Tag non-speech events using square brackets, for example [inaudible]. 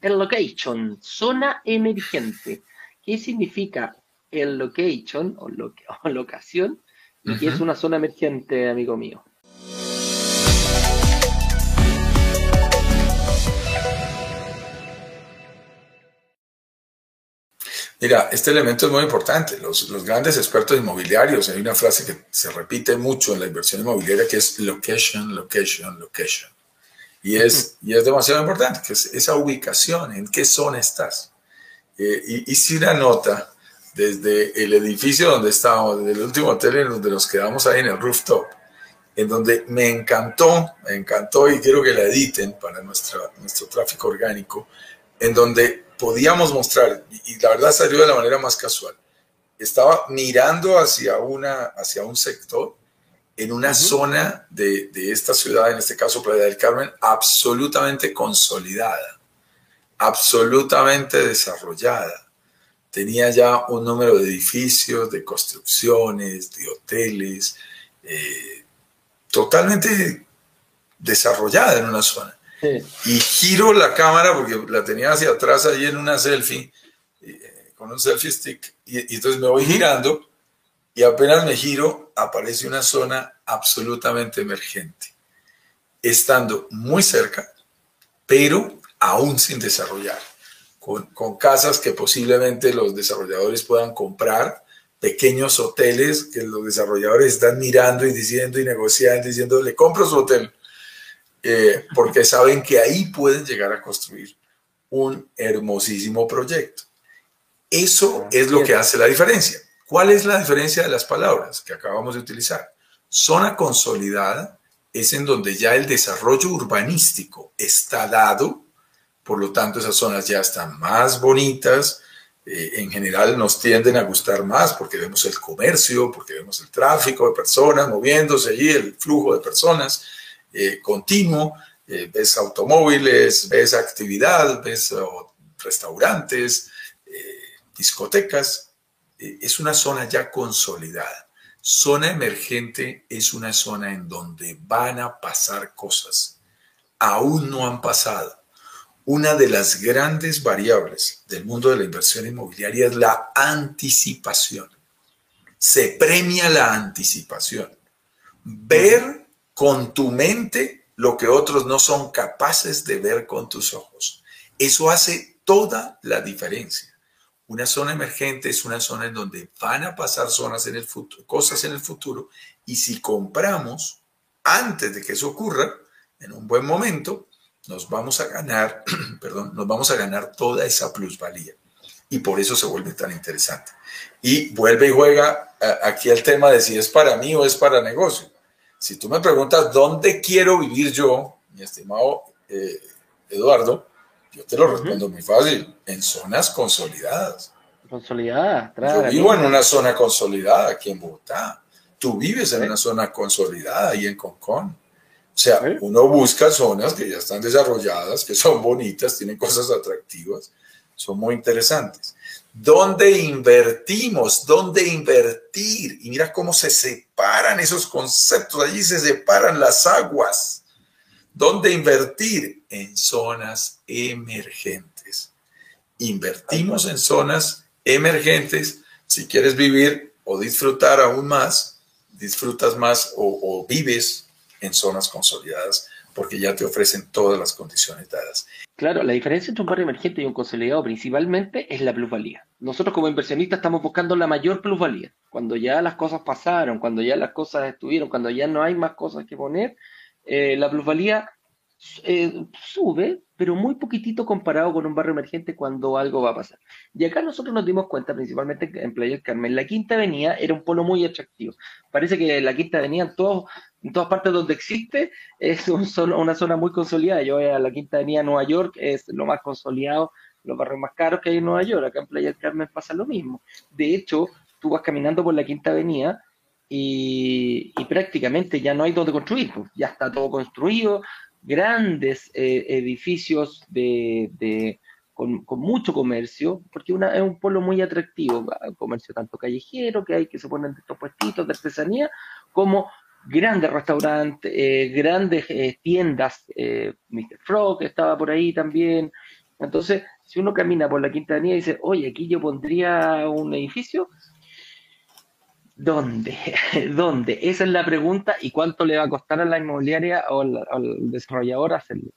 el location, zona emergente. ¿Qué significa el location o, [laughs] locación? Y qué es una zona emergente, amigo mío. Mira, este elemento es muy importante. Los, grandes expertos inmobiliarios, hay una frase que se repite mucho en la inversión inmobiliaria que es location, location, location. Y es, y es demasiado importante, que es esa ubicación, en qué zona estás. Eh, y hice una nota desde el edificio donde estábamos, desde el último hotel en donde nos quedamos ahí en el rooftop, en donde me encantó, me encantó y quiero que la editen para nuestra, nuestro tráfico orgánico, en donde podíamos mostrar, y la verdad salió de la manera más casual, estaba mirando hacia, una, hacia un sector en una zona de, de, esta ciudad, en este caso Playa del Carmen, absolutamente consolidada, absolutamente desarrollada. Tenía ya un número de edificios, de construcciones, de hoteles, eh, totalmente desarrollada en una zona. Y giro la cámara porque la tenía hacia atrás ahí en una selfie, eh, con un selfie stick, y, entonces me voy girando y apenas me giro aparece una zona absolutamente emergente, estando muy cerca, pero aún sin desarrollar, con, con casas que posiblemente los desarrolladores puedan comprar, pequeños hoteles que los desarrolladores están mirando y diciendo y negociando, diciendo, le compro su hotel eh, porque saben que ahí pueden llegar a construir un hermosísimo proyecto. Eso es lo que hace la diferencia. ¿Cuál es la diferencia de las palabras que acabamos de utilizar? Zona consolidada es en donde ya el desarrollo urbanístico está dado, por lo tanto esas zonas ya están más bonitas, eh, en general nos tienden a gustar más porque vemos el comercio, porque vemos el tráfico de personas moviéndose allí, el flujo de personas, eh, continuo, eh, ves automóviles, ves actividad, ves oh, restaurantes, eh, discotecas, es una zona ya consolidada. Zona emergente es una zona en donde van a pasar cosas. Aún no han pasado. Una de las grandes variables del mundo de la inversión inmobiliaria es la anticipación. Se premia la anticipación. Ver con tu mente lo que otros no son capaces de ver con tus ojos. Eso hace toda la diferencia. Una zona emergente es una zona en donde van a pasar zonas en el futuro, cosas en el futuro, y si compramos antes de que eso ocurra, en un buen momento, nos vamos a ganar, [clears throat] perdón, nos vamos a ganar toda esa plusvalía. Y por eso se vuelve tan interesante. Y vuelve y juega aquí el tema de si es para mí o es para negocio. Si tú me preguntas dónde quiero vivir yo, mi estimado eh, Eduardo, yo te lo respondo muy fácil, en zonas consolidadas. Consolidadas, claro. Yo vivo en una zona consolidada aquí en Bogotá. Tú vives en una zona consolidada ahí en Concón. O sea, uno busca zonas que ya están desarrolladas, que son bonitas, tienen cosas atractivas, son muy interesantes. ¿Dónde invertimos? ¿Dónde invertir? Y mira cómo se separan esos conceptos. Allí se separan las aguas. ¿Dónde invertir? En zonas emergentes. Invertimos en zonas emergentes. Si quieres vivir o disfrutar aún más, disfrutas más o, vives en zonas consolidadas porque ya te ofrecen todas las condiciones dadas. Claro, la diferencia entre un barrio emergente y un consolidado principalmente es la plusvalía. Nosotros como inversionistas estamos buscando la mayor plusvalía. Cuando ya las cosas pasaron, cuando ya las cosas estuvieron, cuando ya no hay más cosas que poner, eh, la plusvalía eh, sube, pero muy poquitito comparado con un barrio emergente cuando algo va a pasar. Y acá nosotros nos dimos cuenta, principalmente en Playa del Carmen, la Quinta Avenida era un polo muy atractivo. Parece que la Quinta Avenida en, en todas partes donde existe es una zona muy consolidada. Yo voy a la Quinta Avenida Nueva York, es lo más consolidado, los barrios más caros que hay en Nueva York. Acá en Playa del Carmen pasa lo mismo. De hecho, tú vas caminando por la Quinta Avenida y, prácticamente ya no hay donde construir, pues. ya está todo construido, grandes eh, edificios de, con, mucho comercio, porque una, es un pueblo muy atractivo, comercio tanto callejero que hay que se ponen estos puestitos de artesanía, como grandes restaurantes, eh, grandes eh, tiendas, Mr. Frog estaba por ahí también, Entonces, si uno camina por la Quinta Avenida y dice, oye, aquí yo pondría un edificio, ¿dónde? [laughs] ¿Dónde? Esa es la pregunta y cuánto le va a costar a la inmobiliaria o al, al desarrollador hacerlo.